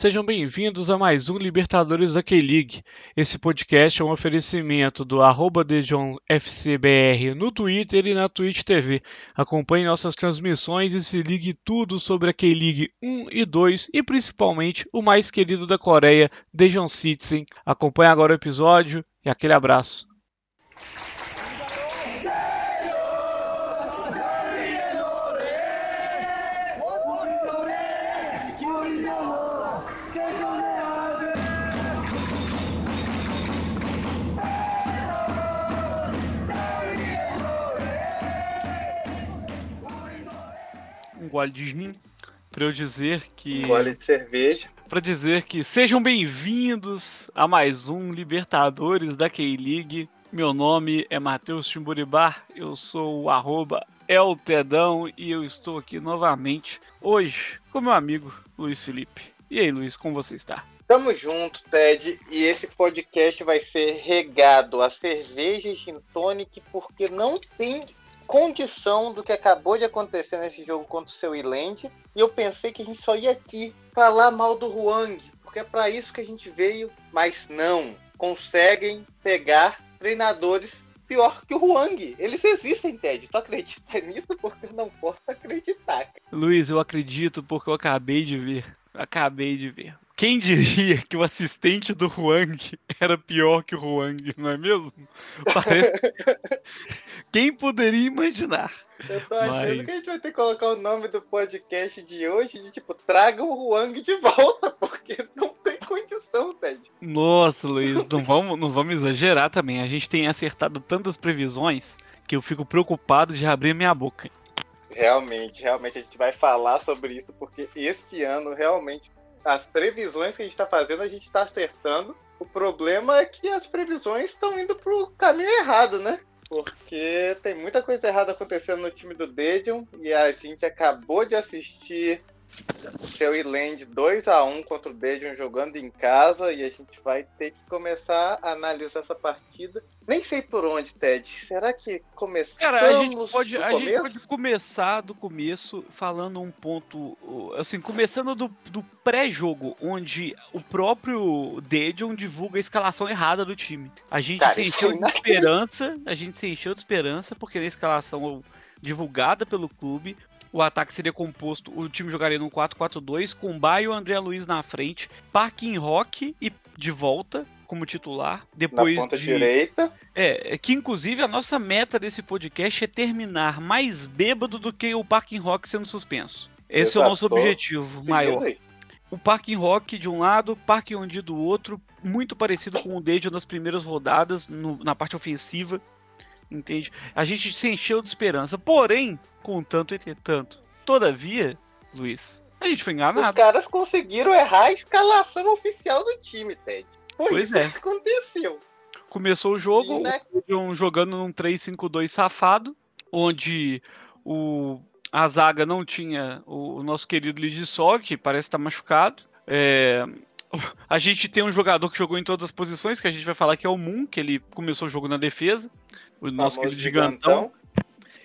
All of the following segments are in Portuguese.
Sejam bem-vindos a mais um Libertadores da K-League. Esse podcast é um oferecimento do arroba DejonFCBR no Twitter e na Twitch TV. Acompanhe nossas transmissões e se ligue tudo sobre a K-League 1 e 2 e principalmente o mais querido da Coreia, Dejon Citizen. Acompanhe agora o episódio e aquele abraço. Gole de gin para eu dizer que. Gole de cerveja. Para dizer que sejam bem-vindos a mais um Libertadores da K-League. Meu nome é Matheus Timburibar, eu sou o arroba Eltedão e eu estou aqui novamente hoje com meu amigo Luiz Felipe. E aí, Luiz, como você está? Tamo junto, Ted, e esse podcast vai ser regado a cerveja e gin tonic porque não tem condição do que acabou de acontecer nesse jogo contra o seu Iland. E eu pensei que a gente só ia aqui falar mal do Huang, porque é para isso que a gente veio, mas não. Conseguem pegar treinadores pior que o Huang. Eles existem, Ted. Tu acredita nisso? Porque eu não posso acreditar. Luiz, eu acredito porque eu acabei de ver. Acabei de ver. Quem diria que o assistente do Huang era pior que o Huang, não é mesmo? Parece... Quem poderia imaginar? Eu tô achando Mas... que a gente vai ter que colocar o nome do podcast de hoje de tipo, traga o Huang de volta, porque não tem condição, Ted. Nossa, Luiz, não vamos, não vamos exagerar também. A gente tem acertado tantas previsões que eu fico preocupado de abrir minha boca. Realmente, realmente a gente vai falar sobre isso, porque esse ano realmente as previsões que a gente está fazendo, a gente está acertando. O problema é que as previsões estão indo para o caminho errado, né? Porque tem muita coisa errada acontecendo no time do Dedion e a gente acabou de assistir seu Iland 2 a 1 contra o Dedion jogando em casa e a gente vai ter que começar a analisar essa partida. Nem sei por onde, Ted. Será que começamos Cara, a gente pode, a gente pode começar do começo falando um ponto, assim, começando do, do pré-jogo, onde o próprio Dedion divulga a escalação errada do time. A gente Cara, se encheu de esperança, a gente se encheu de esperança porque na escalação divulgada pelo clube, o ataque seria composto, o time jogaria no 4-4-2 com Baio e André Luiz na frente, Parkin Rock e de volta como titular, depois na ponta de direita. É, que inclusive a nossa meta desse podcast é terminar mais bêbado do que o Parkin Rock sendo suspenso. Esse Exato. é o nosso objetivo maior. Aí. O Parking Rock de um lado, Parking Ondi do outro, muito parecido com o Dejo nas primeiras rodadas, no, na parte ofensiva entende? A gente se encheu de esperança. Porém, contanto, entretanto, todavia, Luiz, a gente foi enganado. Os caras conseguiram errar a escalação oficial do time, Ted. Foi pois isso é. que aconteceu. Começou o jogo, né? jogando num 3-5-2 safado, onde o, a zaga não tinha o, o nosso querido Lidissó, que parece estar machucado. É, a gente tem um jogador que jogou em todas as posições, que a gente vai falar que é o Moon, que ele começou o jogo na defesa o nosso querido gigantão.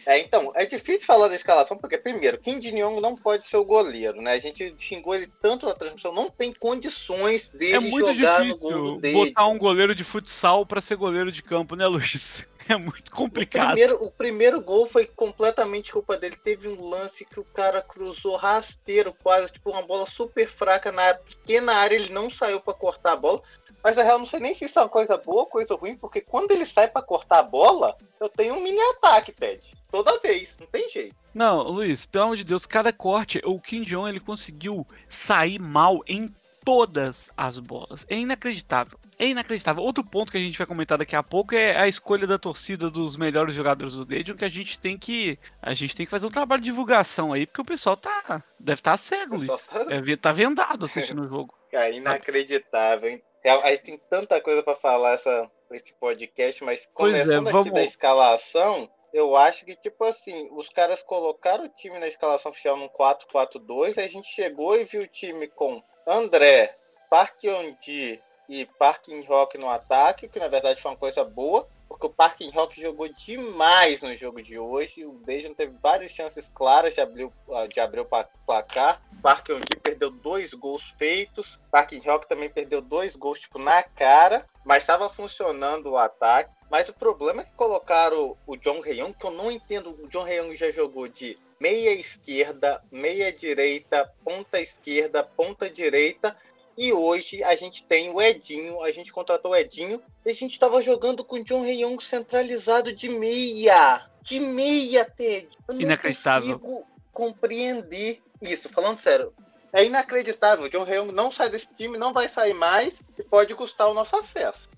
É, então, é difícil falar da escalação, porque, primeiro, Kim Jin-yong não pode ser o goleiro, né? A gente xingou ele tanto na transmissão, não tem condições dele É muito difícil botar um goleiro de futsal para ser goleiro de campo, né, Luiz? É muito complicado. O primeiro, o primeiro gol foi completamente culpa dele. Teve um lance que o cara cruzou rasteiro, quase, tipo, uma bola super fraca na pequena área, ele não saiu para cortar a bola. Mas na real, não sei nem se isso é uma coisa boa ou coisa ruim, porque quando ele sai para cortar a bola, eu tenho um mini ataque, Ted. Toda vez, não tem jeito. Não, Luiz, pelo amor de Deus, cada corte, o Kim Jong ele conseguiu sair mal em todas as bolas. É inacreditável. É inacreditável. Outro ponto que a gente vai comentar daqui a pouco é a escolha da torcida dos melhores jogadores do Dedion, que a gente tem que a gente tem que fazer um trabalho de divulgação aí, porque o pessoal tá deve estar tá cego, Luiz. Tá... É, tá vendado assistindo o jogo. É inacreditável, hein? A gente tem tanta coisa para falar essa, esse podcast, mas é, começando é, vamos... aqui da escalação, eu acho que, tipo assim, os caras colocaram o time na escalação oficial num 4-4-2, a gente chegou e viu o time com André, Park Yondi e Park In Rock no ataque, que na verdade foi uma coisa boa, porque o Parking Rock jogou demais no jogo de hoje. O Dejan teve várias chances claras de abrir, de abrir o placar. O Parking perdeu dois gols feitos. O Parking Rock também perdeu dois gols tipo, na cara, mas estava funcionando o ataque. Mas o problema é que colocaram o John Reyong, que eu não entendo. O John Reyong já jogou de meia esquerda, meia direita, ponta esquerda, ponta direita. E hoje a gente tem o Edinho, a gente contratou o Edinho e a gente estava jogando com o John Reyong centralizado de meia. De meia, Ted. Eu não Inacreditável. consigo compreender isso, falando sério. É inacreditável. O John Reyong não sai desse time, não vai sair mais e pode custar o nosso acesso.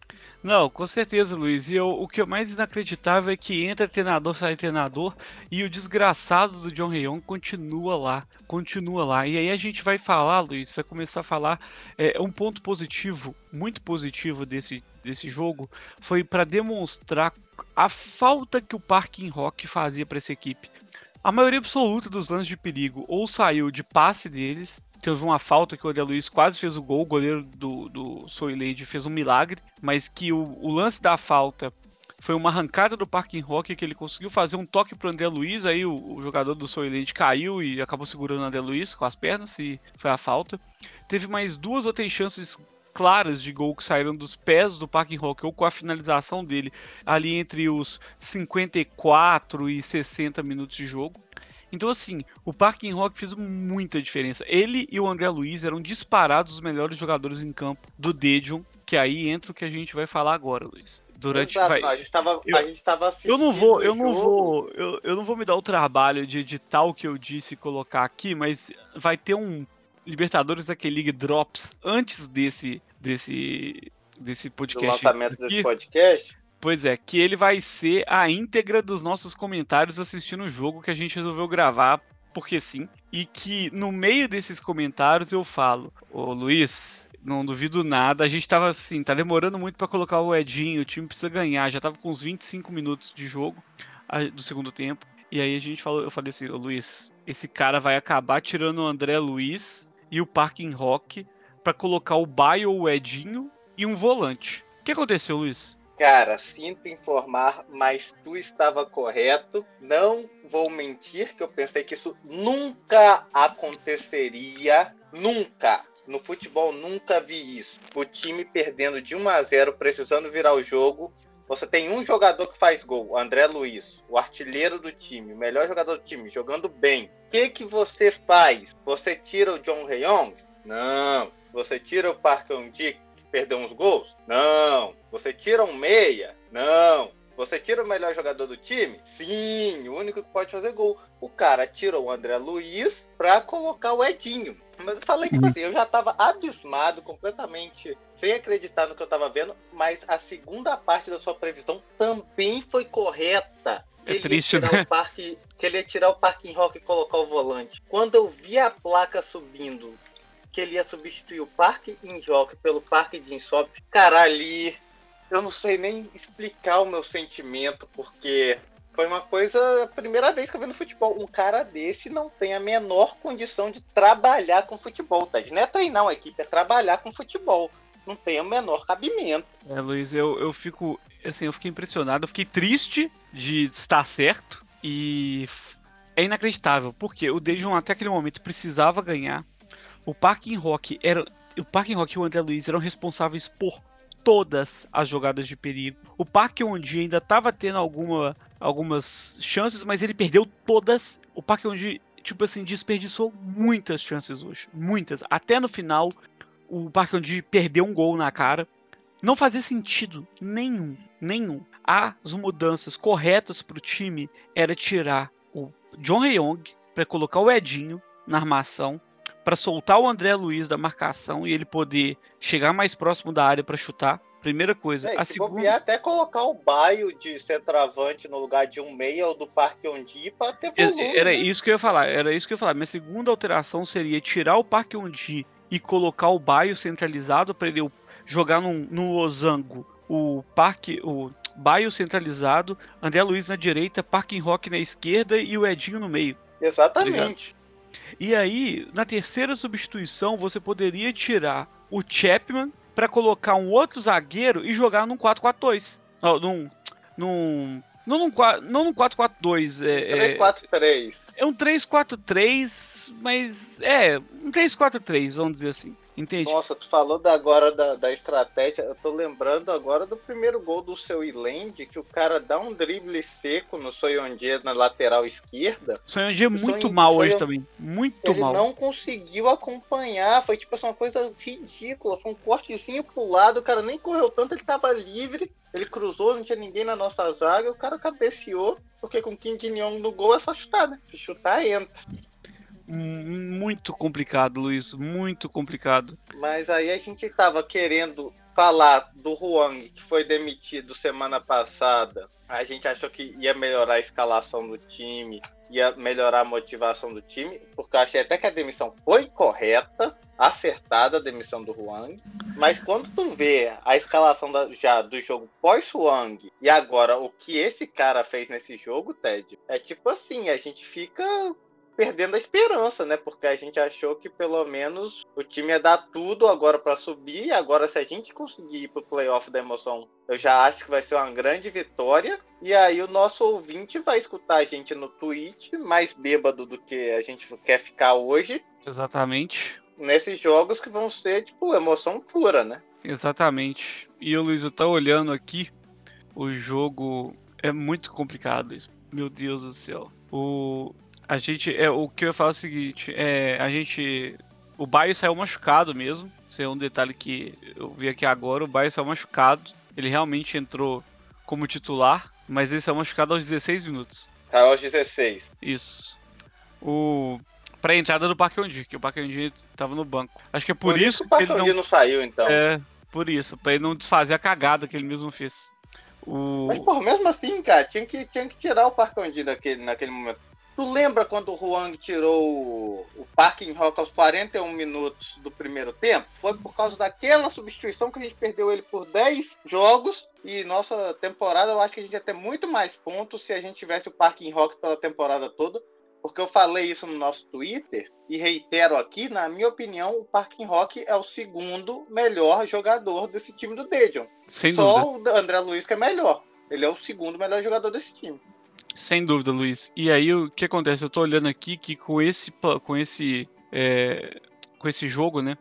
Não, com certeza, Luiz. E eu, o que é mais inacreditável é que entra treinador, sai treinador e o desgraçado do John Rayon continua lá, continua lá. E aí a gente vai falar, Luiz, vai começar a falar é, um ponto positivo, muito positivo desse, desse jogo, foi para demonstrar a falta que o Parking Rock fazia para essa equipe. A maioria absoluta dos lances de perigo ou saiu de passe deles, teve uma falta que o André Luiz quase fez o gol, o goleiro do, do Soilade fez um milagre, mas que o, o, lance da falta foi uma arrancada do Parking Rock que ele conseguiu fazer um toque pro André Luiz, aí o, o jogador do Soilade caiu e acabou segurando o André Luiz com as pernas e foi a falta. Teve mais duas ou três chances claras de gol que saíram dos pés do Parking Rock ou com a finalização dele ali entre os 54 e 60 minutos de jogo. Então, assim, o Parking Rock fez muita diferença. Ele e o André Luiz eram disparados os melhores jogadores em campo do Dedion, que aí entra o que a gente vai falar agora, Luiz. Durante Exato, vai, a gente tava, eu, a gente tava eu não vou, eu não vou, eu, eu não vou me dar o trabalho de editar o que eu disse e colocar aqui, mas vai ter um Libertadores daquele League Drops antes desse desse desse podcast. Do lançamento aqui. desse podcast. Pois é, que ele vai ser a íntegra dos nossos comentários assistindo o jogo que a gente resolveu gravar, porque sim. E que no meio desses comentários eu falo, ô Luiz, não duvido nada, a gente tava assim, tá demorando muito para colocar o Edinho, o time precisa ganhar, já tava com uns 25 minutos de jogo do segundo tempo. E aí a gente falou, eu falei assim, ô Luiz, esse cara vai acabar tirando o André Luiz e o Parking Rock para colocar o Baio o Edinho e um volante. O que aconteceu, Luiz? Cara, sinto informar, mas tu estava correto. Não vou mentir que eu pensei que isso nunca aconteceria. Nunca. No futebol nunca vi isso. O time perdendo de 1 a 0, precisando virar o jogo. Você tem um jogador que faz gol, André Luiz, o artilheiro do time, o melhor jogador do time, jogando bem. O que que você faz? Você tira o John Reyong? Não. Você tira o Park Dick perdeu uns gols? Não. Você tira um meia? Não. Você tira o melhor jogador do time? Sim, o único que pode fazer gol. O cara tirou o André Luiz pra colocar o Edinho. Mas eu falei que tipo assim, eu já tava abismado, completamente sem acreditar no que eu tava vendo, mas a segunda parte da sua previsão também foi correta. É ele triste, né? Parque, que ele ia tirar o parking rock e colocar o volante. Quando eu vi a placa subindo que ele ia substituir o Parque Injoque pelo Parque de Insop. Cara, ali eu não sei nem explicar o meu sentimento, porque foi uma coisa, a primeira vez que eu vi no futebol. Um cara desse não tem a menor condição de trabalhar com futebol, tá? Não é treinar uma equipe, é trabalhar com futebol. Não tem o menor cabimento. É, Luiz, eu, eu fico. Assim, eu fiquei impressionado, eu fiquei triste de estar certo e é inacreditável, porque o Dejon até aquele momento precisava ganhar o Parking Rock era. O Parking Rock e o André Luiz eram responsáveis por todas as jogadas de perigo. O Parque Ondi ainda estava tendo alguma, algumas chances, mas ele perdeu todas. O Parque Ondi, tipo assim, desperdiçou muitas chances hoje. Muitas. Até no final, o Parque Ondi perdeu um gol na cara. Não fazia sentido nenhum. Nenhum. As mudanças corretas para o time era tirar o John Reyong para colocar o Edinho na armação para soltar o André Luiz da marcação e ele poder chegar mais próximo da área para chutar. Primeira coisa. É, a segunda... até colocar o baio de centroavante no lugar de um meia ou do Parque Ondi para ter volume. Era né? isso que eu ia falar. Era isso que eu ia falar. Minha segunda alteração seria tirar o Parque Ondi e colocar o baio centralizado para ele jogar num, num losango. O Parque, o baio centralizado, André Luiz na direita, Parking Rock na esquerda e o Edinho no meio. Exatamente. E aí, na terceira substituição, você poderia tirar o Chapman para colocar um outro zagueiro e jogar num 4-4-2. Num, num. Não num, não num 4-4-2. É, 3-4-3. É, é um 3-4-3, mas. É, um 3-4-3, vamos dizer assim. Entende? Nossa, tu falou da, agora da, da estratégia. Eu tô lembrando agora do primeiro gol do seu Iland, que o cara dá um drible seco no Soyonje na lateral esquerda. Soyonje é muito mal hoje também. Muito ele mal. Ele não conseguiu acompanhar. Foi tipo assim, uma coisa ridícula. Foi um cortezinho pro lado. O cara nem correu tanto, ele tava livre. Ele cruzou, não tinha ninguém na nossa zaga. O cara cabeceou. Porque com Kim Jin-young no gol é só chutar, né? Se chutar, entra muito complicado, Luiz, muito complicado. Mas aí a gente tava querendo falar do Huang, que foi demitido semana passada. A gente achou que ia melhorar a escalação do time, ia melhorar a motivação do time, porque eu achei até que a demissão foi correta, acertada a demissão do Huang. Mas quando tu vê a escalação da, já do jogo pós-Huang e agora o que esse cara fez nesse jogo, Ted, é tipo assim, a gente fica perdendo a esperança, né? Porque a gente achou que pelo menos o time ia dar tudo agora para subir. Agora, se a gente conseguir ir pro playoff da emoção, eu já acho que vai ser uma grande vitória. E aí o nosso ouvinte vai escutar a gente no Twitch, mais bêbado do que a gente quer ficar hoje. Exatamente. Nesses jogos que vão ser, tipo, emoção pura, né? Exatamente. E o Luiz, eu tô olhando aqui, o jogo é muito complicado. Meu Deus do céu. O, a gente. É, o que eu ia falar é o seguinte: é, a gente. O Baio saiu machucado mesmo. Isso é um detalhe que eu vi aqui agora. O Baio saiu machucado. Ele realmente entrou como titular, mas ele saiu machucado aos 16 minutos. Saiu aos 16. Isso. O. Pra entrada do Parque Ondi, que o Parque Ondi tava no banco. Acho que é por, por isso, isso que o Parque Ondi não... não saiu, então. É, por isso, pra ele não desfazer a cagada que ele mesmo fez. O... Mas, por mesmo assim, cara, tinha que, tinha que tirar o Parque Ondi naquele, naquele momento. Tu lembra quando o Huang tirou o Parking Rock aos 41 minutos do primeiro tempo? Foi por causa daquela substituição que a gente perdeu ele por 10 jogos. E nossa temporada, eu acho que a gente ia ter muito mais pontos se a gente tivesse o Parking Rock pela temporada toda. Porque eu falei isso no nosso Twitter e reitero aqui, na minha opinião, o Parking Rock é o segundo melhor jogador desse time do Dejon. Sem Só o André Luiz que é melhor. Ele é o segundo melhor jogador desse time. Sem dúvida, Luiz. E aí o que acontece? Eu tô olhando aqui que com esse com esse é, com esse jogo, né?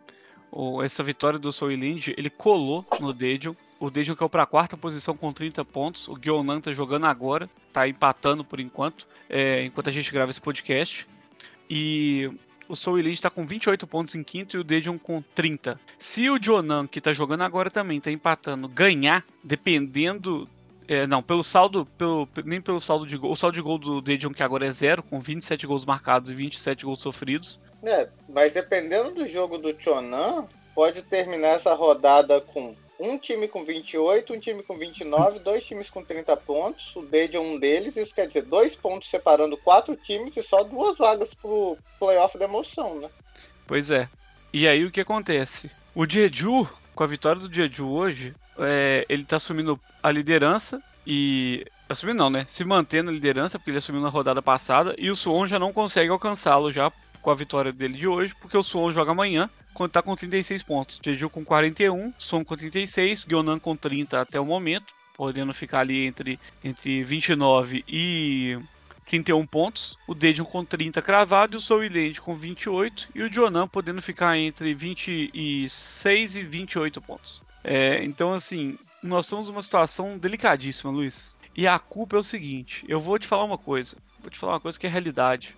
Ou essa vitória do Soilind, ele colou no Dejon. O Dejon caiu para a quarta posição com 30 pontos. O Gyonan tá jogando agora, tá empatando por enquanto, é, enquanto a gente grava esse podcast. E o Elite está com 28 pontos em quinto e o Dejon com 30. Se o Jonan, que está jogando agora também, está empatando, ganhar, dependendo é, não, pelo saldo, pelo, nem pelo saldo de gol. O saldo de gol do Dejon, que agora é zero, com 27 gols marcados e 27 gols sofridos. É, mas dependendo do jogo do Chonan, pode terminar essa rodada com um time com 28, um time com 29, dois times com 30 pontos. O Dejon é um deles, isso quer dizer dois pontos separando quatro times e só duas vagas pro playoff da emoção, né? Pois é. E aí o que acontece? O Jeju, com a vitória do Jeju hoje, é, ele tá assumindo a liderança e. Assumindo não, né? Se mantendo a liderança, porque ele assumiu na rodada passada, e o Suon já não consegue alcançá-lo já com a vitória dele de hoje, porque o Suon joga amanhã, quando tá com 36 pontos. Jeju com 41, Suon com 36, Gyonan com 30 até o momento, podendo ficar ali entre, entre 29 e 31 pontos, o Dejon com 30 cravado o Soul Land com 28 e o Jonan podendo ficar entre 26 e 28 pontos. É, então, assim, nós estamos numa situação delicadíssima, Luiz. E a culpa é o seguinte: eu vou te falar uma coisa. Vou te falar uma coisa que é realidade.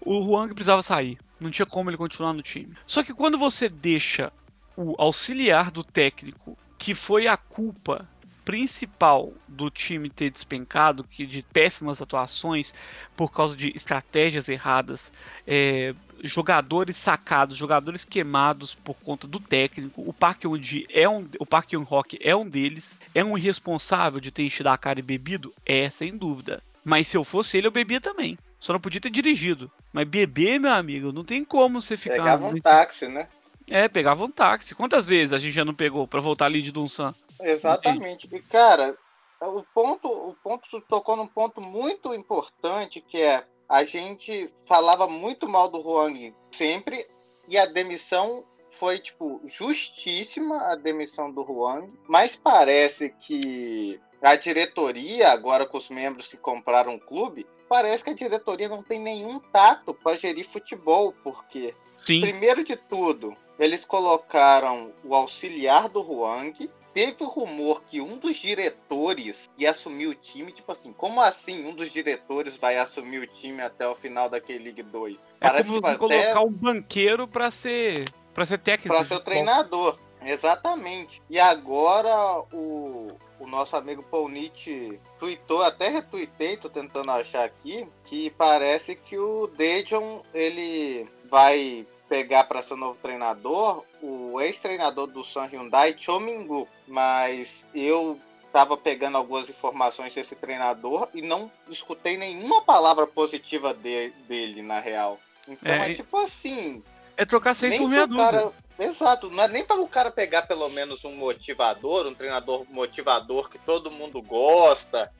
O Huang precisava sair. Não tinha como ele continuar no time. Só que quando você deixa o auxiliar do técnico, que foi a culpa principal do time ter despencado, que de péssimas atuações por causa de estratégias erradas, é, jogadores sacados, jogadores queimados por conta do técnico. O Park Young é um, o Park Young Rock é um deles. É um irresponsável de ter enchido a cara e bebido? É, sem dúvida. Mas se eu fosse ele, eu bebia também. Só não podia ter dirigido. Mas beber, meu amigo, não tem como você ficar. Pegava um táxi, né? É, pegava um táxi. Quantas vezes a gente já não pegou para voltar ali de Dunsan? Exatamente. E, cara, o ponto, o ponto tocou num ponto muito importante que é a gente falava muito mal do Huang sempre e a demissão foi tipo justíssima a demissão do Huang, mas parece que a diretoria, agora com os membros que compraram o clube, parece que a diretoria não tem nenhum tato para gerir futebol, porque, Sim. primeiro de tudo, eles colocaram o auxiliar do Huang. Teve o rumor que um dos diretores ia assumir o time. Tipo assim, como assim um dos diretores vai assumir o time até o final daquele League 2? É Parece como até... colocar um banqueiro para ser para ser técnico. Para ser o treinador. Exatamente. E agora o, o nosso amigo Paul Nietzsche tweetou, até retuitei, tô tentando achar aqui, que parece que o Dejon ele vai pegar para ser novo treinador o ex-treinador do San Hyundai, Cho Minggu. Mas eu estava pegando algumas informações desse treinador e não escutei nenhuma palavra positiva de, dele, na real. Então é, é tipo assim. É trocar seis por meia dúzia. Exato, não é nem para o cara pegar pelo menos um motivador, um treinador motivador que todo mundo gosta,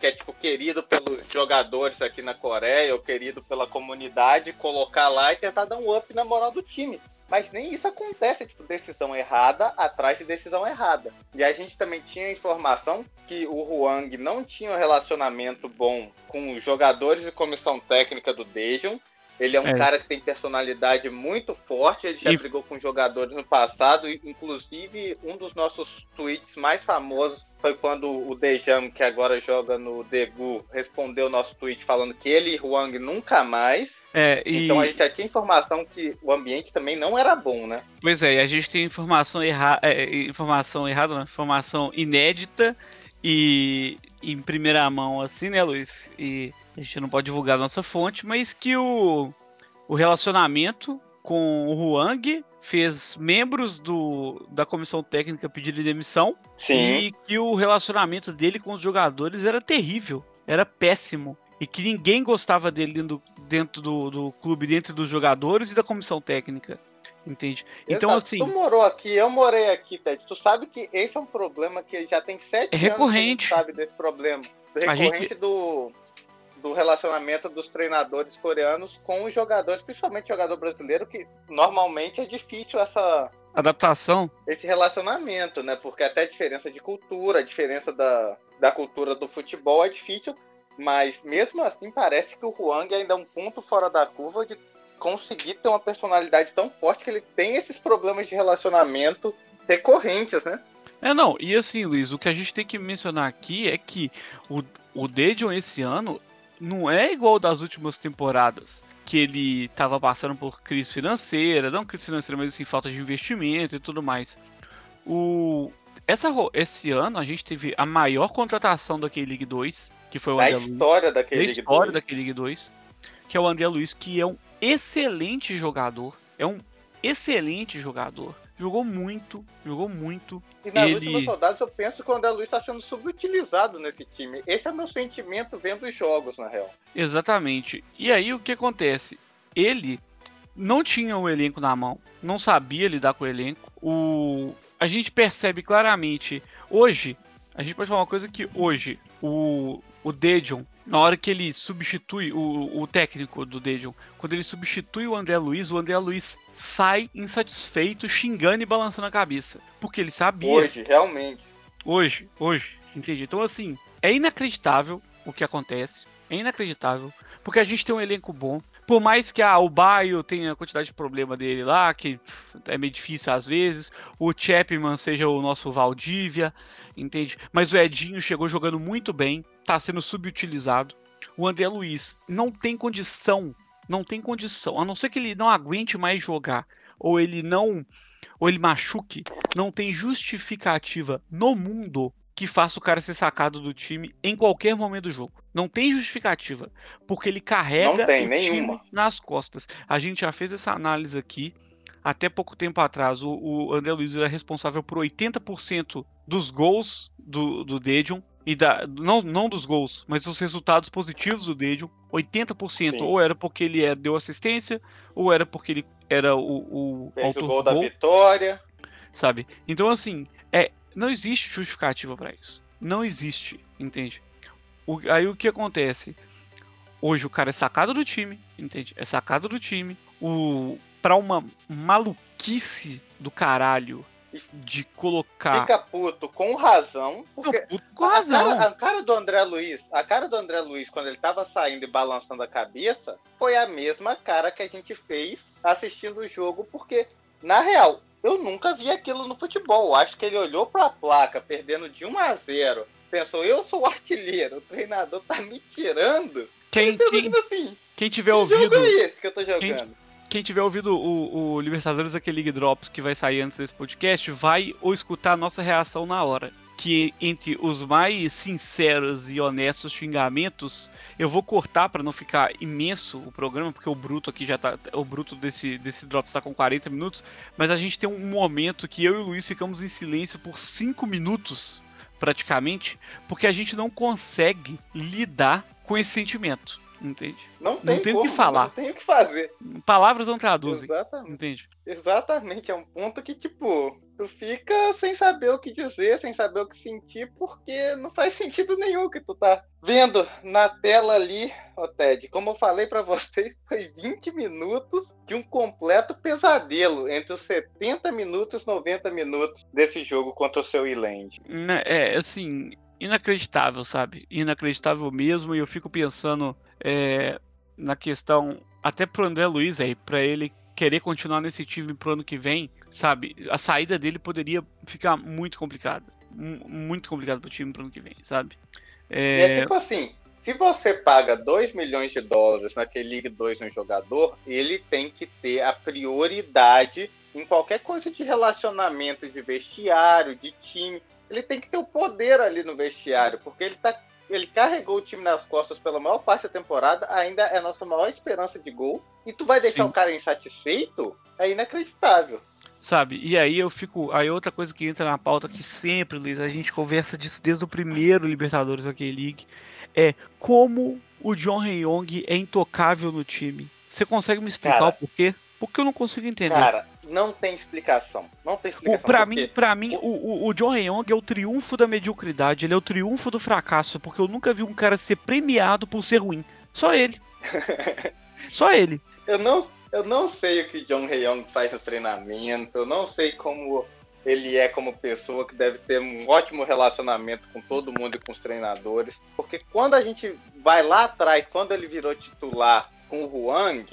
que é tipo querido pelos jogadores aqui na Coreia, ou querido pela comunidade, colocar lá e tentar dar um up na moral do time. Mas nem isso acontece, tipo, decisão errada atrás de decisão errada. E a gente também tinha informação que o Huang não tinha um relacionamento bom com os jogadores e comissão técnica do Daejeon, ele é um é. cara que tem personalidade muito forte, ele já e... brigou com jogadores no passado, inclusive um dos nossos tweets mais famosos foi quando o Dejam, que agora joga no Degu, respondeu o nosso tweet falando que ele e Huang nunca mais. É, e... Então a gente já tinha informação que o ambiente também não era bom, né? Pois é, a gente tem informação, erra... É, informação errada, né? informação inédita e em primeira mão, assim, né, Luiz? E a gente não pode divulgar a nossa fonte, mas que o, o relacionamento com o Huang fez membros do, da comissão técnica pedirem demissão Sim. e que o relacionamento dele com os jogadores era terrível, era péssimo e que ninguém gostava dele dentro, dentro do, do clube, dentro dos jogadores e da comissão técnica. Entende? Então, Exato. assim. Tu morou aqui, eu morei aqui, Ted. Tu sabe que esse é um problema que já tem sete é recorrente. anos que a gente sabe desse problema. Recorrente gente... do, do relacionamento dos treinadores coreanos com os jogadores, principalmente jogador brasileiro, que normalmente é difícil essa adaptação, esse relacionamento, né? Porque até a diferença de cultura, a diferença da, da cultura do futebol é difícil, mas mesmo assim parece que o Huang ainda é um ponto fora da curva de conseguir ter uma personalidade tão forte que ele tem esses problemas de relacionamento recorrentes, né? É, não, e assim, Luiz, o que a gente tem que mencionar aqui é que o, o Dejon esse ano não é igual das últimas temporadas, que ele tava passando por crise financeira, não crise financeira, mas assim, falta de investimento e tudo mais. O, essa, esse ano a gente teve a maior contratação daquele League 2, que foi o André Luiz. história daquele League história 2. daquele League 2, que é o André Luiz, que é um excelente jogador, é um excelente jogador jogou muito, jogou muito. E nas ele... últimas rodadas eu penso que o André Luiz está sendo subutilizado nesse time. Esse é meu sentimento vendo os jogos, na real. Exatamente. E aí o que acontece? Ele não tinha o elenco na mão, não sabia lidar com o elenco. O... A gente percebe claramente, hoje, a gente pode falar uma coisa que hoje, o, o Dejon, na hora que ele substitui o, o técnico do Dejon, quando ele substitui o André Luiz, o André Luiz sai insatisfeito, xingando e balançando a cabeça. Porque ele sabia. Hoje, realmente. Hoje, hoje, entendi. Então, assim, é inacreditável o que acontece. É inacreditável. Porque a gente tem um elenco bom. Por mais que ah, o Baio tenha a quantidade de problema dele lá, que é meio difícil às vezes, o Chapman seja o nosso Valdívia, entende? Mas o Edinho chegou jogando muito bem, tá sendo subutilizado. O André Luiz não tem condição, não tem condição, a não ser que ele não aguente mais jogar, ou ele não, ou ele machuque, não tem justificativa no mundo que faça o cara ser sacado do time em qualquer momento do jogo. Não tem justificativa, porque ele carrega tem, o nenhuma. time nas costas. A gente já fez essa análise aqui. Até pouco tempo atrás, o, o André Luiz era responsável por 80% dos gols do, do Dedion. E da, não, não dos gols, mas dos resultados positivos do Dedion. 80% Sim. ou era porque ele é, deu assistência, ou era porque ele era o, o autor o gol da vitória. Sabe? Então, assim, é, não existe justificativa para isso. Não existe, entende? O, aí o que acontece? Hoje o cara é sacado do time, entende? É sacado do time. O para uma maluquice do caralho. de colocar. Fica puto com razão. Porque Não, puto com razão. A cara, a cara do André Luiz, a cara do André Luiz, quando ele tava saindo e balançando a cabeça, foi a mesma cara que a gente fez assistindo o jogo, porque, na real, eu nunca vi aquilo no futebol. Acho que ele olhou pra placa, perdendo de 1 a 0 pensou, eu sou o artilheiro, o treinador tá me tirando. Quem, quem, assim, quem tiver ouvido. Jogo é esse que eu tô jogando? Quem, quem tiver ouvido o, o Libertadores aquele Drops que vai sair antes desse podcast, vai ou escutar a nossa reação na hora. Que entre os mais sinceros e honestos xingamentos, eu vou cortar para não ficar imenso o programa, porque o bruto aqui já tá. O bruto desse, desse Drops está com 40 minutos. Mas a gente tem um momento que eu e o Luiz ficamos em silêncio por 5 minutos, praticamente, porque a gente não consegue lidar com esse sentimento. Entende? Não tem, não tem como, o que falar. Não tem o que fazer. Palavras não traduzem. Exatamente. Entende? Exatamente. É um ponto que, tipo, tu fica sem saber o que dizer, sem saber o que sentir, porque não faz sentido nenhum que tu tá vendo na tela ali, ó Ted. Como eu falei para vocês, foi 20 minutos de um completo pesadelo entre os 70 minutos e 90 minutos desse jogo contra o seu Iland. É, assim, inacreditável, sabe? Inacreditável mesmo, e eu fico pensando é, na questão, até pro André Luiz aí, para ele querer continuar nesse time pro ano que vem, sabe? A saída dele poderia ficar muito complicada. Muito complicado pro time pro ano que vem, sabe? É, é tipo assim, se você paga 2 milhões de dólares naquele League 2 no jogador, ele tem que ter a prioridade em qualquer coisa de relacionamento de vestiário, de time. Ele tem que ter o poder ali no vestiário, porque ele tá ele carregou o time nas costas pela maior parte da temporada, ainda é a nossa maior esperança de gol. E tu vai deixar Sim. o cara insatisfeito? É inacreditável. Sabe? E aí eu fico. Aí outra coisa que entra na pauta que sempre, Luiz, a gente conversa disso desde o primeiro Libertadores Hockey League, é como o John Young é intocável no time. Você consegue me explicar cara, o porquê? Porque eu não consigo entender. Cara, não tem explicação. Não tem explicação. O, pra mim, pra mim o, o, o John Young é o triunfo da mediocridade, ele é o triunfo do fracasso, porque eu nunca vi um cara ser premiado por ser ruim. Só ele. Só ele. Eu não, eu não sei o que John Young faz no treinamento, eu não sei como ele é como pessoa que deve ter um ótimo relacionamento com todo mundo e com os treinadores, porque quando a gente vai lá atrás, quando ele virou titular com o Huang,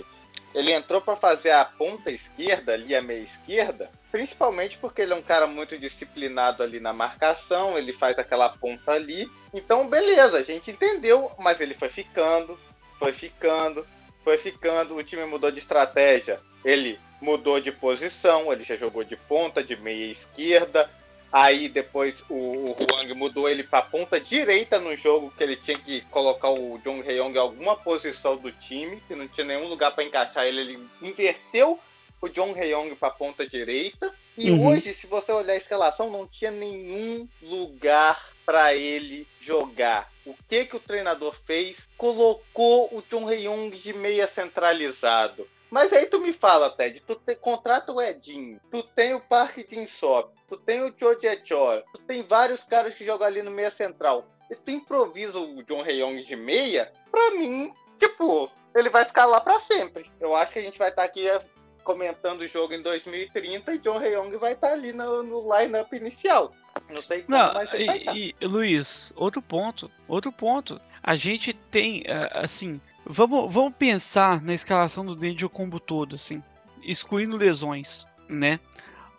ele entrou para fazer a ponta esquerda, ali a meia esquerda, principalmente porque ele é um cara muito disciplinado ali na marcação, ele faz aquela ponta ali. Então, beleza, a gente entendeu, mas ele foi ficando, foi ficando, foi ficando, o time mudou de estratégia. Ele mudou de posição, ele já jogou de ponta, de meia esquerda, Aí depois o, o Huang mudou ele para ponta direita no jogo, que ele tinha que colocar o Jong Hyeong em alguma posição do time, que não tinha nenhum lugar para encaixar ele. Ele inverteu o Jong Hyeong para ponta direita. E uhum. hoje, se você olhar a escalação, não tinha nenhum lugar para ele jogar. O que que o treinador fez? Colocou o Jong Hyeong de meia centralizado. Mas aí tu me fala, Ted, tu te, contrata o Edinho, tu tem o Parque de Insop, tu tem o Cho Chor, tu tem vários caras que jogam ali no meia central. E tu improvisa o John Reyong de meia, pra mim, tipo, ele vai ficar lá pra sempre. Eu acho que a gente vai estar tá aqui eh, comentando o jogo em 2030 e John Reyong vai estar tá ali no, no line-up inicial. Não sei como, Não, mas ele e, vai estar. Tá. E, Luiz, outro ponto, outro ponto. A gente tem, eh, assim, Vamos, vamos pensar na escalação do Danger Combo todo, assim, excluindo lesões, né?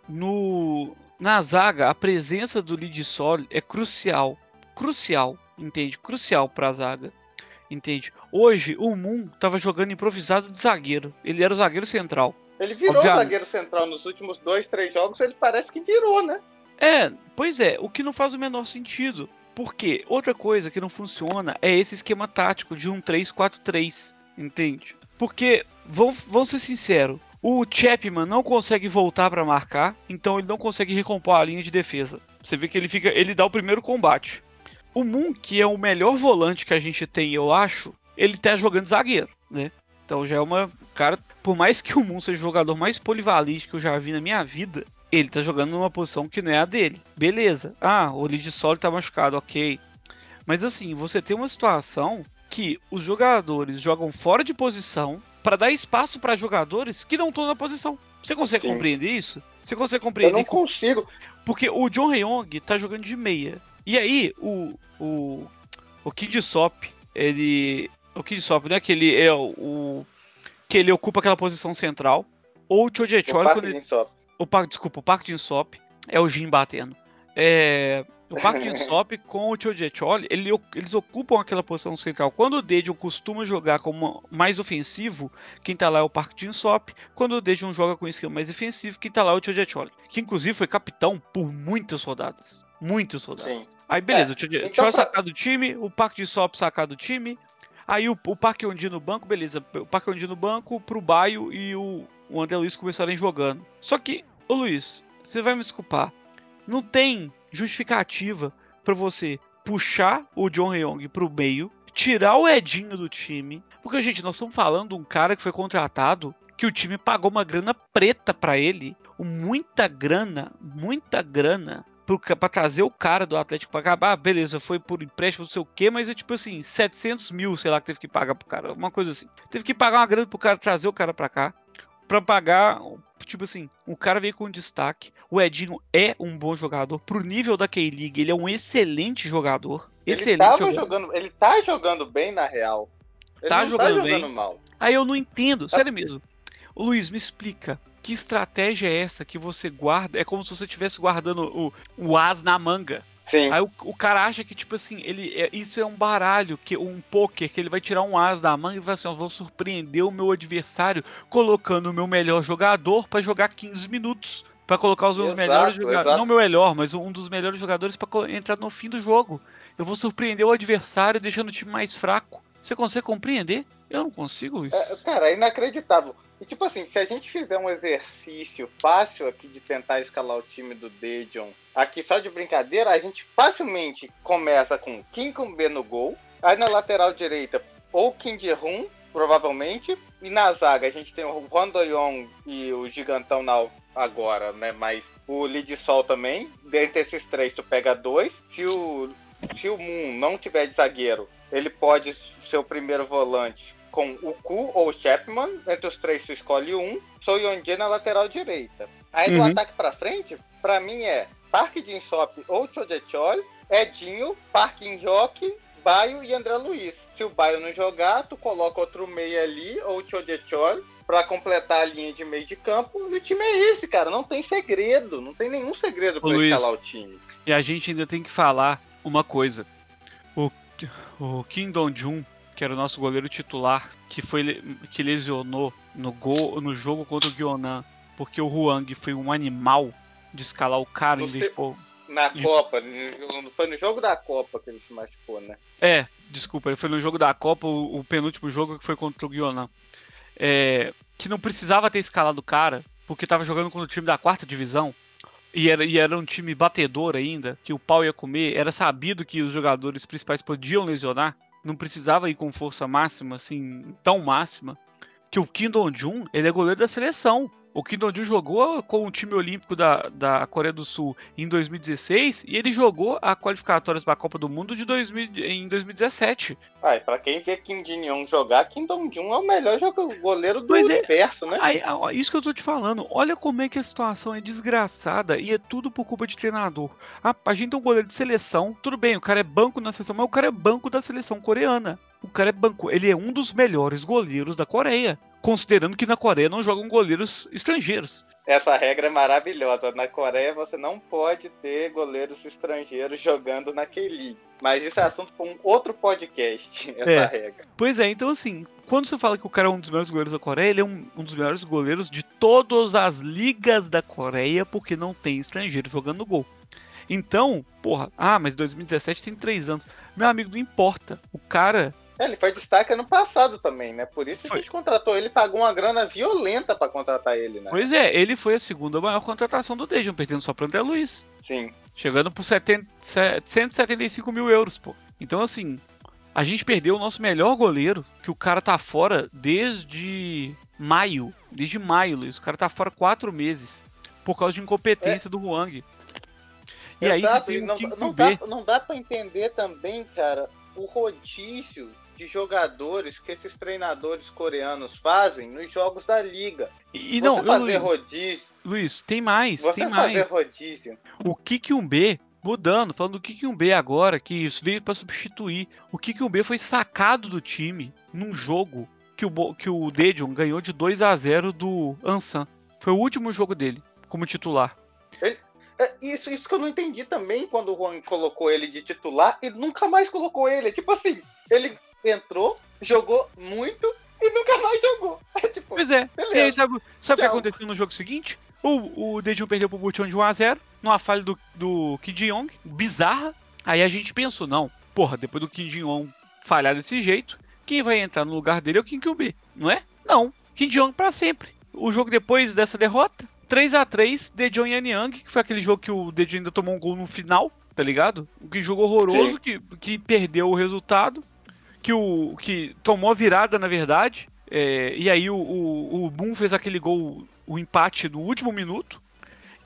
No, na zaga, a presença do lead solo é crucial. Crucial, entende? Crucial para a zaga. Entende? Hoje, o Moon estava jogando improvisado de zagueiro. Ele era o zagueiro central. Ele virou Obviamente. zagueiro central nos últimos dois, três jogos. Ele parece que virou, né? É, pois é. O que não faz o menor sentido. Porque outra coisa que não funciona é esse esquema tático de um 3-4-3, entende? Porque, vamos, vamos ser sinceros, o Chapman não consegue voltar para marcar, então ele não consegue recompor a linha de defesa. Você vê que ele fica, ele dá o primeiro combate. O Moon, que é o melhor volante que a gente tem, eu acho, ele tá jogando zagueiro, né? Então já é uma cara, por mais que o Moon seja o jogador mais polivalente que eu já vi na minha vida, ele tá jogando numa posição que não é a dele. Beleza. Ah, o Lidissoli tá machucado, ok. Mas assim, você tem uma situação que os jogadores jogam fora de posição para dar espaço para jogadores que não estão na posição. Você consegue Sim. compreender isso? Você consegue compreender? Eu não consigo. Porque o John Ryong tá jogando de meia. E aí, o. O, o Kid Sop, ele. O Kid Sop, né? Que ele é o. Que ele ocupa aquela posição central. Ou o Chojechol. O ele, o Park, desculpa, o Park Jin Sop é o Jin batendo. É, o Park Jin-sop com o Chojechol, ele, eles ocupam aquela posição central. Quando o Dejon costuma jogar como mais ofensivo, quem tá lá é o Park Jin-sop. Quando o Dejon joga com esquema mais defensivo, quem tá lá é o Chojechol. Que inclusive foi capitão por muitas rodadas. Muitas rodadas. Sim. Aí beleza, é, o Chojechol então, sacar do time, o Park Jin-sop sacar do time. Aí o, o Park Yondi no banco, beleza. O Park Yondi no banco, pro Baio e o, o André Luiz começarem jogando. Só que, ô Luiz, você vai me desculpar. Não tem justificativa para você puxar o John Young pro meio, tirar o Edinho do time, porque gente, nós estamos falando de um cara que foi contratado que o time pagou uma grana preta para ele, muita grana, muita grana para trazer o cara do Atlético para acabar, ah, beleza, foi por empréstimo, não sei o que, mas é tipo assim, 700 mil, sei lá, que teve que pagar pro cara, uma coisa assim. Teve que pagar uma grana pro cara trazer o cara para cá, para pagar tipo assim, o cara veio com destaque. O Edinho é um bom jogador. Pro nível da K-League, ele é um excelente jogador. Ele excelente jogador. jogando, ele tá jogando bem na real. Ele tá, jogando, tá jogando bem. mal. Aí eu não entendo, sério mesmo. O Luiz, me explica. Que estratégia é essa que você guarda? É como se você estivesse guardando o, o as na manga. Sim. Aí o, o, cara acha que, tipo assim, ele é, isso é um baralho, que um poker, que ele vai tirar um as da manga e vai assim, ó, vou surpreender o meu adversário colocando o meu melhor jogador para jogar 15 minutos. para colocar os meus exato, melhores jogadores. Não meu melhor, mas um dos melhores jogadores para entrar no fim do jogo. Eu vou surpreender o adversário deixando o time mais fraco. Você consegue compreender? Eu não consigo isso. É, cara, é inacreditável. E tipo assim, se a gente fizer um exercício fácil aqui de tentar escalar o time do Dejon, aqui só de brincadeira, a gente facilmente começa com Kim B no gol, aí na lateral direita ou Kim Ji-hun, provavelmente, e na zaga a gente tem o Juan Doyong e o Gigantão na, agora, né, mas o Lid Sol também, dentre esses três tu pega dois, se o, se o Moon não tiver de zagueiro, ele pode ser o primeiro volante com o Ku ou o Chapman. Entre os três, você escolhe um. Sou Yonje na lateral direita. Aí uhum. do ataque para frente, para mim é Park Jin-sop ou Chojechol, Edinho, Park In-hyok, Baio e André Luiz. Se o Baio não jogar, tu coloca outro meio ali, ou Chojechol, para completar a linha de meio de campo. E o time é esse, cara. Não tem segredo. Não tem nenhum segredo para escalar o time. E a gente ainda tem que falar uma coisa. O, o Kim Dong-jun que era o nosso goleiro titular, que foi que lesionou no gol no jogo contra o Guionan, porque o Huang foi um animal de escalar o cara em vez na Copa, foi no jogo da Copa que ele se machucou, né? É, desculpa, ele foi no jogo da Copa, o, o penúltimo jogo que foi contra o Guionan. É, que não precisava ter escalado o cara, porque estava jogando com o time da quarta divisão. E era, e era um time batedor ainda, que o pau ia comer. Era sabido que os jogadores principais podiam lesionar não precisava ir com força máxima, assim, tão máxima, que o Kim Dong-jun, ele é goleiro da seleção. O Kim Dong-jun jogou com o time olímpico da, da Coreia do Sul em 2016 e ele jogou a qualificatórias para a Copa do Mundo de 2000, em 2017. Ah, para quem vê Kim Jin-young jogar, Kim Dong-jun é o melhor jogador, goleiro do pois é. universo, é, né? Aí, isso que eu tô te falando. Olha como é que a situação é desgraçada e é tudo por culpa de treinador. A, a gente tem um goleiro de seleção, tudo bem, o cara é banco na seleção, mas o cara é banco da seleção coreana. O cara é banco, ele é um dos melhores goleiros da Coreia, considerando que na Coreia não jogam goleiros estrangeiros. Essa regra é maravilhosa. Na Coreia você não pode ter goleiros estrangeiros jogando na K-League. Mas isso é assunto para um outro podcast, essa é. regra. Pois é, então assim, quando você fala que o cara é um dos melhores goleiros da Coreia, ele é um, um dos melhores goleiros de todas as ligas da Coreia, porque não tem estrangeiro jogando gol. Então, porra, ah, mas 2017 tem três anos. Meu amigo, não importa. O cara é, ele foi destaque ano passado também, né? Por isso foi. que a gente contratou ele, pagou uma grana violenta para contratar ele, né? Pois é, ele foi a segunda maior contratação do Dejan, perdendo só pro André Luiz. Sim. Chegando por 70, 175 mil euros, pô. Então, assim, a gente perdeu o nosso melhor goleiro, que o cara tá fora desde maio. Desde maio, Luiz. O cara tá fora quatro meses. Por causa de incompetência é. do Huang. E Exato, aí você tem um não, não, dá, não dá pra entender também, cara, o rodízio de jogadores que esses treinadores coreanos fazem nos jogos da liga. E, não, Luiz, rodízio. Luiz, tem mais, tem mais. rodízio. O Kik 1B, mudando, falando do Kik 1B agora, que isso veio pra substituir. O Kik 1B foi sacado do time num jogo que o, que o Daejeon ganhou de 2 a 0 do Ansan. Foi o último jogo dele como titular. É, isso, isso que eu não entendi também quando o Juan colocou ele de titular e nunca mais colocou ele. Tipo assim, ele entrou, jogou muito e nunca mais jogou. É tipo, Pois é. E aí, sabe, sabe o que aconteceu no jogo seguinte? O, o Daejeon perdeu pro Bucheon de 1 a 0 numa falha do, do Kim Ji-young, bizarra. Aí a gente pensou, não, porra, depois do Kim Ji-young falhar desse jeito, quem vai entrar no lugar dele é o Kim Kyung-B, não é? Não, Kim Ji-young pra sempre. O jogo depois dessa derrota, 3 a 3 Daejeon e Anyang, que foi aquele jogo que o Daejeon ainda tomou um gol no final, tá ligado? Que jogo horroroso, que, que perdeu o resultado, que o que tomou a virada, na verdade. É, e aí o, o, o Boom fez aquele gol, o empate no último minuto.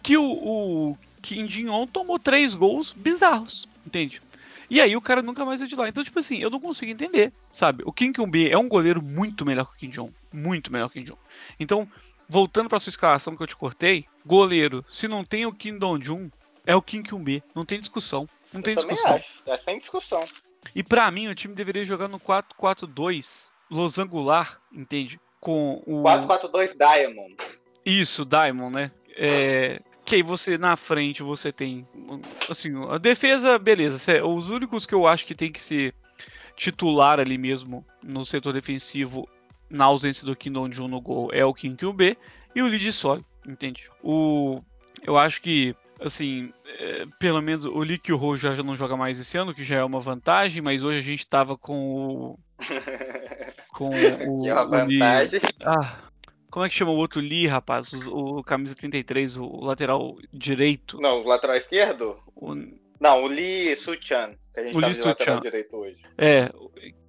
Que o, o Kim Jin-on tomou três gols bizarros, entende? E aí o cara nunca mais é de lá. Então, tipo assim, eu não consigo entender, sabe? O Kim Kyung-B é um goleiro muito melhor que o Kim Jong. Muito melhor que o Kim Jong. Então, voltando pra sua escalação que eu te cortei, goleiro, se não tem o Kim Dong-jun, é o Kim Kyung-B. Não tem discussão. Não tem eu também discussão. acho. É sem discussão. E pra mim, o time deveria jogar no 4-4-2 losangular, entende? Com o. 4-4-2 Diamond. Isso, Diamond, né? É, que aí você, na frente, você tem. Assim, a defesa, beleza. Os únicos que eu acho que tem que ser titular ali mesmo no setor defensivo, na ausência do Kim Dong-jun no gol, é o Kim Kyung-B e o Lee Sol, entende? O, eu acho que, assim, é, pelo menos o Lee Kyo-ho já, já não joga mais esse ano, que já é uma vantagem, mas hoje a gente tava com o. Com o. que é uma o vantagem. ah, como é que chama o outro Lee, rapaz? O, o camisa 33, o lateral direito. Não, o lateral esquerdo? O- Não, o Lee Suchan, que a gente O tá Lee lateral Suchan. direito hoje. é,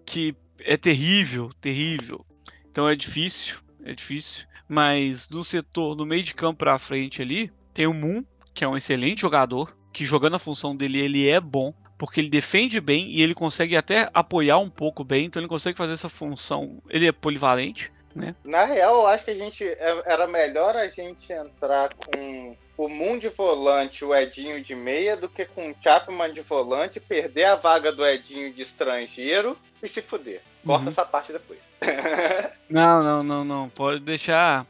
que é terrível, terrível. Então é difícil, é difícil. Mas no setor, no meio de campo pra frente ali, tem o Moon, que é um excelente jogador, que jogando a função dele, ele é bom. Porque ele defende bem e ele consegue até apoiar um pouco bem, então ele consegue fazer essa função. Ele é polivalente, né? Na real, eu acho que a gente é- era melhor a gente entrar com o Moon de volante, o Edinho de meia, do que com o Chapman de volante, perder a vaga do Edinho de estrangeiro e se fuder. Corta Uhum. essa parte depois. Não, não, não, não. Pode deixar.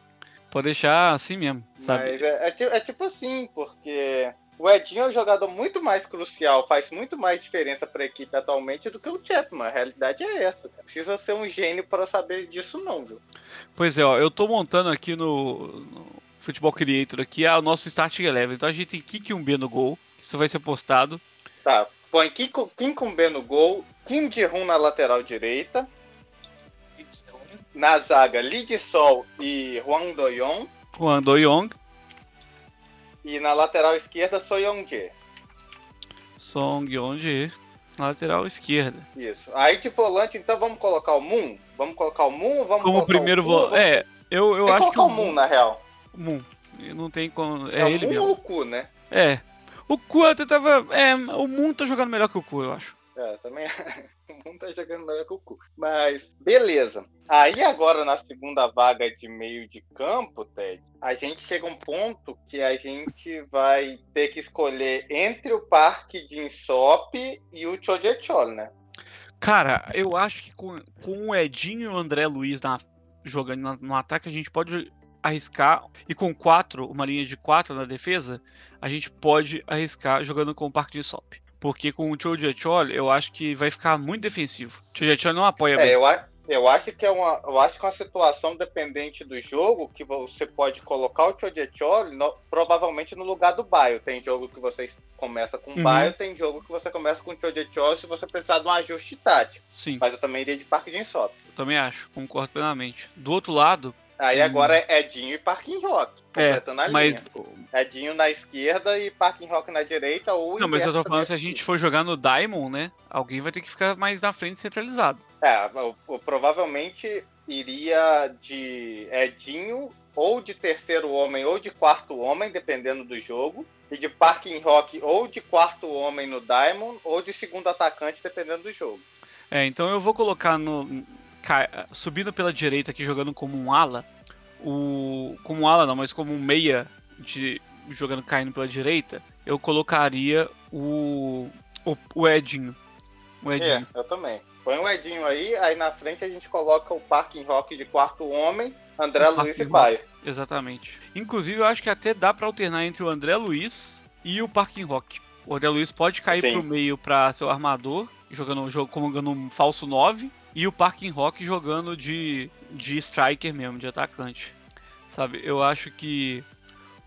Pode deixar assim mesmo, sabe? Mas é, é é tipo assim, porque o Edinho é um jogador muito mais crucial, faz muito mais diferença pra equipe atualmente do que o Chapman. A realidade é essa. cara. Precisa ser um gênio para saber disso não, viu? Pois é, ó, eu tô montando aqui no, no Futebol Creator aqui ah, o nosso Starting Eleven. Então a gente tem Kik 1B no gol. Isso vai ser postado. Tá, põe B no gol, Kim Ji-hun na lateral direita, na zaga Lee Sol e Hwang Do-yeon, O Ando Young, e na lateral esquerda So Young-jae. Song Yeon lateral esquerda. Isso. Aí de volante, então vamos colocar o Moon? Vamos colocar o Moon ou vamos Como colocar primeiro volante. É, eu, eu Tem acho que colocar o o Moon, na real. Moon. Não tem como. É, É, ele Moon mesmo. ou o Ku, né? É. O Ku até tava. É, o Moon tá jogando melhor que o Ku, eu acho. É, também o Moon tá jogando melhor que o Ku. Mas, beleza. Aí agora na segunda vaga de meio de campo, Ted, a gente chega a um ponto que a gente vai ter que escolher entre o Parque de Insop e o Chojechol, né? Cara, eu acho que com, com o Edinho e o André Luiz na- jogando na- no ataque, a gente pode arriscar. E com quatro, uma linha de quatro na defesa, a gente pode arriscar jogando com o Parque de Sop. Porque com o Chol, eu acho que vai ficar muito defensivo. O Choji Chol não apoia É, bem. eu, a- eu acho que é uma, eu acho que é uma situação dependente do jogo que você pode colocar o Chojechol no- provavelmente no lugar do Baio. Tem jogo que você começa com Uhum. Baio, tem jogo que você começa com o Chojechol se você precisar de um ajuste tático. Sim, Mas eu também iria de Parque de Insop. eu também acho. Concordo plenamente. Do outro lado, Aí Hum. agora é Edinho e Parking Rock. É, Completando a mas. linha. Edinho na esquerda e Parking Rock na direita ou Não, mas eu tô falando se a é gente for jogar no Diamond, né? Alguém vai ter que ficar mais na frente centralizado. É, eu, eu provavelmente iria de Edinho, ou de terceiro homem, ou de quarto homem, dependendo do jogo. E de Parking Rock, ou de quarto homem no Diamond, ou de segundo atacante, dependendo do jogo. É, então eu vou colocar no. Subindo pela direita aqui, jogando como um ala. O. Como ala não, mas como um meia de, jogando caindo pela direita, eu colocaria o. O, o Edinho. O Edinho. É, eu também. Põe o Edinho aí, aí na frente a gente coloca o Parking Rock de quarto homem, André o Luiz e Baio. Exatamente. Inclusive, eu acho que até dá para alternar entre o André Luiz e o Parking Rock. O André Luiz pode cair Sim. pro meio para ser o armador, jogando um jogo como jogando um falso 9, e o Parking Rock jogando de, de striker mesmo, de atacante. Sabe? Eu acho que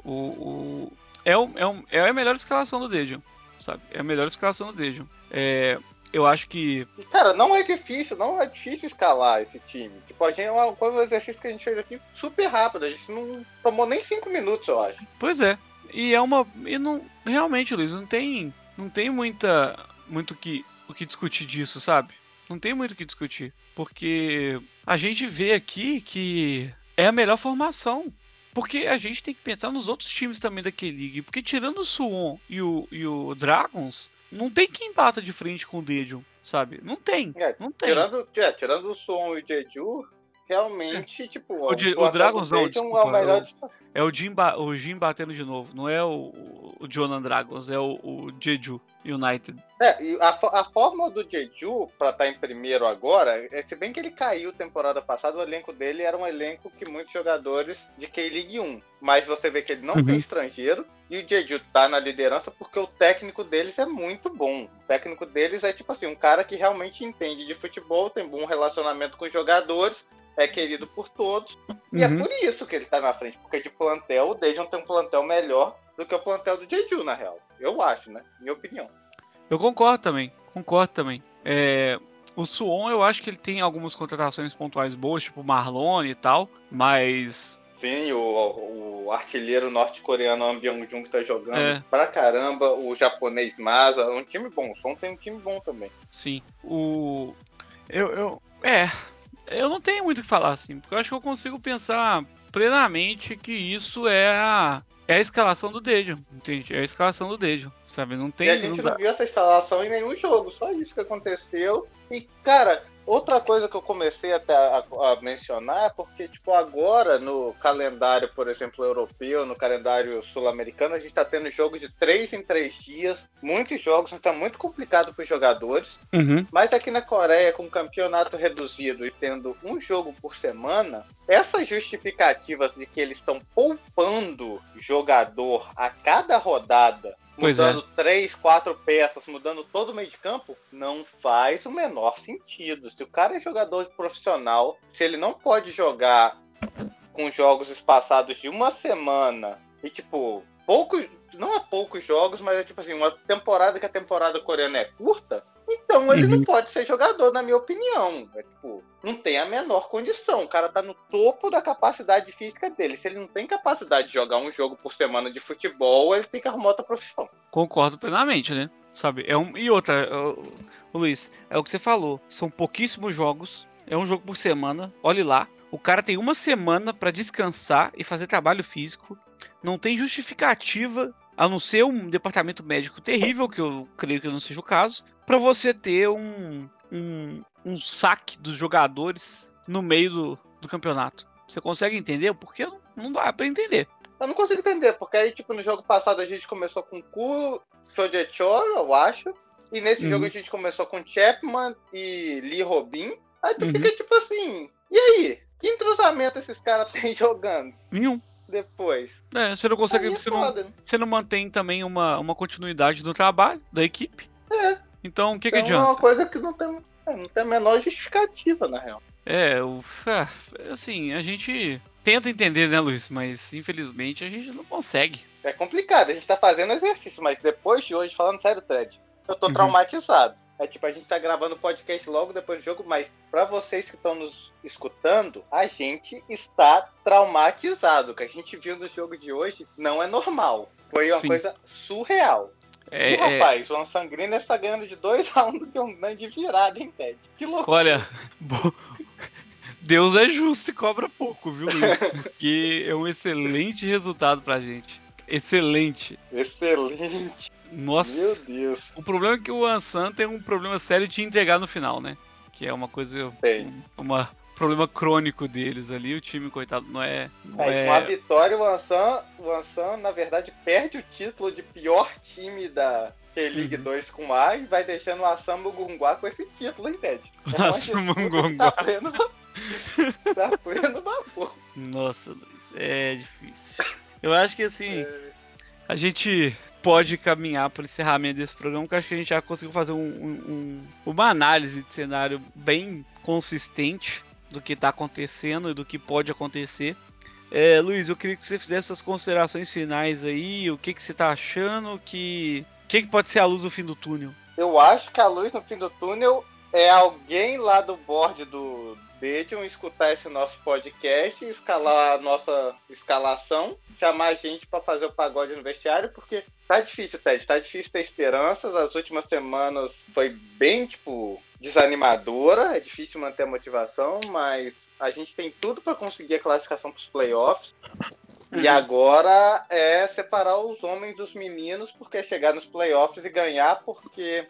o, o é, o, é, o, é a melhor escalação do Dejon, sabe? É a melhor escalação do Dejon. É, eu acho que. Cara, não é difícil, não é difícil escalar esse time. Tipo, a gente, é um exercício que a gente fez aqui super rápido, a gente não tomou nem cinco minutos, eu acho. Pois é. E é uma. E não. Realmente, Luiz, não tem. Não tem muita. Muito que, o que discutir disso, sabe? Não tem muito o que discutir. Porque a gente vê aqui que é a melhor formação. Porque a gente tem que pensar nos outros times também daquele league. Porque tirando o Suwon e o, e o Dragons, não tem quem bata de frente com o Dejo, sabe? Não tem. É, não tem. Tirando, é, tirando o som e o Jeju, realmente, é. tipo. O, o, o Dragons não, desculpa, é o melhor. É o, Jin, o Jin batendo de novo, não é o, o Jonan Dragons, é o, o Jeju United. É, e a, a fórmula do Jeju pra estar tá em primeiro agora, é se bem que ele caiu temporada passada, o elenco dele era um elenco que muitos jogadores de K-League 1. Mas você vê que ele não uhum. tem estrangeiro e o Jeju tá na liderança porque o técnico deles é muito bom. O técnico deles é tipo assim, um cara que realmente entende de futebol, tem bom relacionamento com os jogadores é querido por todos. E é uhum. é por isso que ele tá na frente. Porque de plantel, o Dejon tem um plantel melhor do que o plantel do Jeju, na real. Eu acho, né? Minha opinião. Eu concordo também. Concordo também. É, o Suon, eu acho que ele tem algumas contratações pontuais boas, tipo Marlon e tal, mas. Sim, o, o artilheiro norte-coreano Ambyong Jung tá jogando é. pra caramba, o japonês Masa, um time bom. O Suon tem um time bom também. Sim. O. Eu. eu... É, eu não tenho muito o que falar, assim, porque eu acho que eu consigo pensar plenamente que isso é a, é a escalação do Dejo, entende? É a escalação do Dejo, sabe? Não tem. E a gente não, não viu essa escalação em nenhum jogo, só isso que aconteceu. E, cara, Outra coisa que eu comecei até a, a, mencionar é porque, tipo, agora no calendário, por exemplo, europeu, no calendário sul-americano, a gente está tendo jogos de três em três dias, muitos jogos, então é muito complicado para os jogadores. Uhum. Mas aqui na Coreia, com o campeonato reduzido e tendo um jogo por semana, essas justificativas de que eles estão poupando jogador a cada rodada É. mudando é. três, quatro peças, mudando todo o meio de campo, não faz o menor sentido. Se o cara é jogador profissional, se ele não pode jogar com jogos espaçados de uma semana e, tipo, poucos. Não é poucos jogos, mas é tipo assim, uma temporada que a temporada coreana é curta, então ele uhum. não pode ser jogador, na minha opinião. É, tipo, não tem a menor condição. O cara tá no topo da capacidade física dele. Se ele não tem capacidade de jogar um jogo por semana de futebol, ele tem que arrumar outra profissão. Concordo plenamente, né? Sabe? É um... E outra, o Luiz, é o que você falou. São pouquíssimos jogos. É um jogo por semana. Olhe lá. O cara tem uma semana para descansar e fazer trabalho físico. Não tem justificativa a não ser um departamento médico terrível, que eu creio que não seja o caso, para você ter um, um, um saque dos jogadores no meio do, do campeonato. Você consegue entender? Porque não, não dá para entender. Eu não consigo entender, porque aí, tipo, no jogo passado a gente começou com Ku Sojechor, eu acho. E nesse uhum. jogo a gente começou com Chapman e Lee Robin. Aí tu uhum. fica tipo assim, e aí? Que entrosamento esses caras têm jogando? Nenhum depois. É, você não consegue. É você, não, né? você não mantém também uma, uma continuidade do trabalho da equipe. É. Então o que, então, que adianta? É uma coisa que não tem, é, não tem a menor justificativa, na real. É, o, é, assim, a gente tenta entender, né, Luiz? Mas infelizmente a gente não consegue. É complicado, a gente tá fazendo exercício, mas depois de hoje, falando sério, Ted, eu tô uhum. traumatizado. É tipo, a gente tá gravando o podcast logo depois do jogo, mas para vocês que estão nos escutando, a gente está traumatizado. O que a gente viu no jogo de hoje não é normal. Foi uma Sim. coisa surreal. É, e, é. rapaz, é... o Sangrina está ganhando de 2x1 um do que um grande virada, hein, Ted? Que loucura. Olha, Deus é justo e cobra pouco, viu, Luiz? Porque é um excelente resultado pra gente. Excelente. Excelente. Nossa. Meu Deus. O problema é que o Ansan tem um problema sério de entregar no final, né? Que é uma coisa. Um, uma problema crônico deles ali. O time, coitado, não é. Não é, é... Com a vitória, o Ansan, o Ansan, na verdade, perde o título de pior time da K-League uhum. 2 com A e vai deixando o Assam Mugunguá com esse título, Ted? É Assam Mugunguá. Tá pleno, tá pleno. Nossa, Luiz, é difícil. Eu acho que assim. É... A gente pode caminhar para o encerramento desse programa, porque acho que a gente já conseguiu fazer um, um, uma análise de cenário bem consistente do que está acontecendo e do que pode acontecer. É, Luiz, eu queria que você fizesse suas considerações finais aí, o que, que você está achando, que... o que, que pode ser a luz no fim do túnel? Eu acho que a luz no fim do túnel é alguém lá do board do Dedion escutar esse nosso podcast, escalar a nossa escalação chamar a gente para fazer o pagode no vestiário, porque tá difícil, Ted, tá difícil ter esperanças. As últimas semanas foi bem, tipo, desanimadora, é difícil manter a motivação, mas a gente tem tudo para conseguir a classificação para os playoffs. Uhum. E agora é separar os homens dos meninos, porque é chegar nos playoffs e ganhar, porque,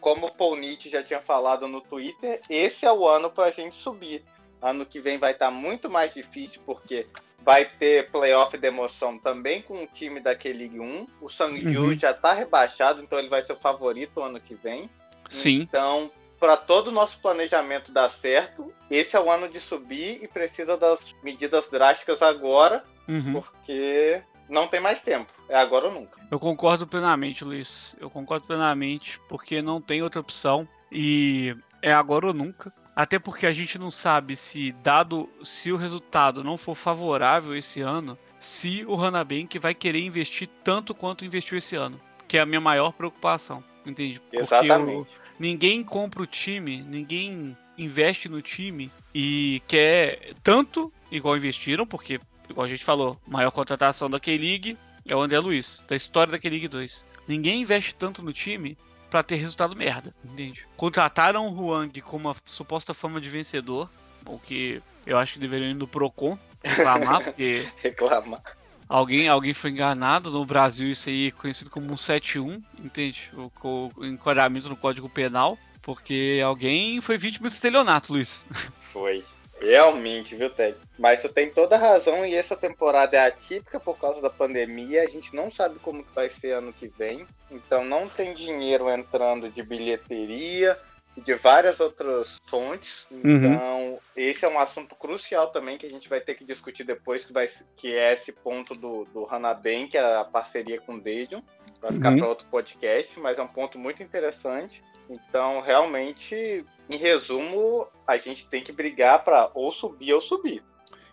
como o Paul Nietzsche já tinha falado no Twitter, esse é o ano para a gente subir. Ano que vem vai estar tá muito mais difícil, porque vai ter playoff de emoção também com o time da K-League 1. O Sangju uhum. já está rebaixado, então ele vai ser o favorito ano que vem. Sim. Então, para todo o nosso planejamento dar certo, esse é o ano de subir e precisa das medidas drásticas agora, uhum. porque não tem mais tempo. É agora ou nunca. Eu concordo plenamente, Luiz. Eu concordo plenamente, porque não tem outra opção. E é agora ou nunca. Até porque a gente não sabe se, dado se o resultado não for favorável esse ano, se o Hanabank vai querer investir tanto quanto investiu esse ano. Que é a minha maior preocupação. Entende? Exatamente. Porque ninguém compra o time, ninguém investe no time e quer tanto igual investiram, porque, igual a gente falou, maior contratação da K-League é o André Luiz, da história da K-League 2. Ninguém investe tanto no time para ter resultado merda, entende? Contrataram o Huang com uma suposta fama de vencedor, o que eu acho que deveriam ir no Procon reclamar, porque. reclamar. Alguém, alguém foi enganado no Brasil, isso aí é conhecido como um 7-1, entende? O, o enquadramento no Código Penal, porque alguém foi vítima de estelionato, Luiz. Foi. Realmente, viu, Ted? Mas tu tem toda a razão e essa temporada é atípica por causa da pandemia. A gente não sabe como vai ser ano que vem. Então não tem dinheiro entrando de bilheteria e de várias outras fontes. Uhum. Então uhum. esse é um assunto crucial também que a gente vai ter que discutir depois, que, vai, que é esse ponto do, do Hanaben, que é a parceria com o Dejon. Vai ficar uhum. para outro podcast, mas é um ponto muito interessante. Então, realmente, em resumo, a gente tem que brigar para ou subir ou subir.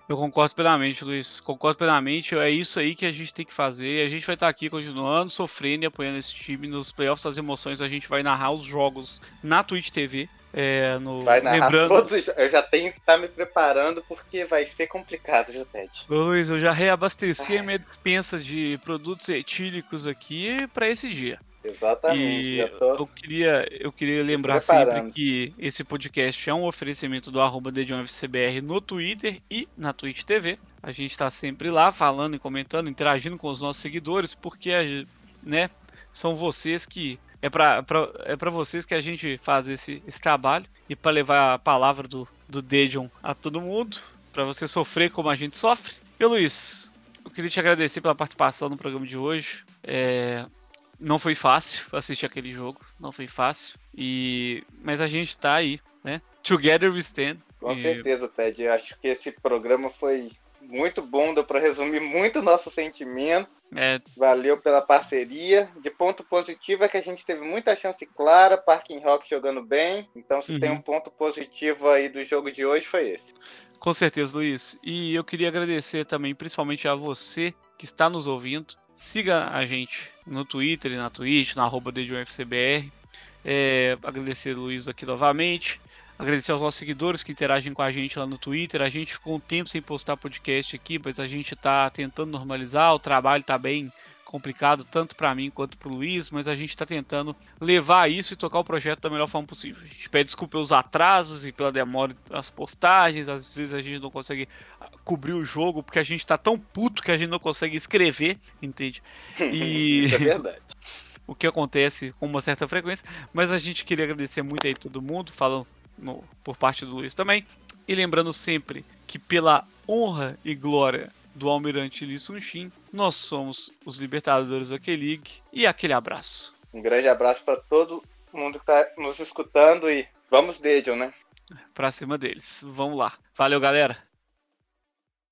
Eu concordo plenamente, Luiz. Concordo plenamente. É isso aí que a gente tem que fazer. A gente vai estar aqui continuando, sofrendo e apoiando esse time. Nos playoffs das emoções, a gente vai narrar os jogos na Twitch TV. É, no... Vai narrar Lembrando... todos. Eu já tenho que estar me preparando porque vai ser complicado, Ted. Luiz, eu já reabasteci a minha dispensa de produtos etílicos aqui para esse dia. Exatamente. Eu, queria, eu queria lembrar sempre que esse podcast é um oferecimento do arroba FCBR no Twitter e na Twitch TV. A gente está sempre lá falando e comentando, interagindo com os nossos seguidores, porque né, são vocês que. É para é pra vocês que a gente faz esse, esse trabalho e para levar a palavra do, do Dedion a todo mundo, para você sofrer como a gente sofre. E Luiz, eu queria te agradecer pela participação no programa de hoje. É, não foi fácil assistir aquele jogo, não foi fácil. E mas a gente tá aí, né? Together we stand. Com e... certeza, Ted. Eu acho que esse programa foi muito bom, deu para resumir muito o nosso sentimento. É. Valeu pela parceria. De ponto positivo é que a gente teve muita chance clara, Parking Rock jogando bem. Então, se uhum. tem um ponto positivo aí do jogo de hoje, foi esse. Com certeza, Luiz. E eu queria agradecer também, principalmente a você que está nos ouvindo. Siga a gente no Twitter e na Twitch, na arroba DJFCBR. É, agradecer Luiz aqui novamente. Agradecer aos nossos seguidores que interagem com a gente lá no Twitter. A gente ficou um tempo sem postar podcast aqui, mas a gente está tentando normalizar. O trabalho está bem complicado, tanto para mim quanto para o Luiz, mas a gente está tentando levar isso e tocar o projeto da melhor forma possível. A gente pede desculpa pelos atrasos e pela demora das postagens. Às vezes a gente não consegue cobrir o jogo, porque a gente tá tão puto que a gente não consegue escrever, entende? E. Isso é verdade. o que acontece com uma certa frequência, mas a gente queria agradecer muito aí todo mundo, falando no, por parte do Luiz também. E lembrando sempre que pela honra e glória do Almirante Lee Sun Shin, nós somos os Libertadores da K-League. E aquele abraço. Um grande abraço para todo mundo que está nos escutando e vamos, Dedion, né? Pra cima deles. Vamos lá. Valeu, galera.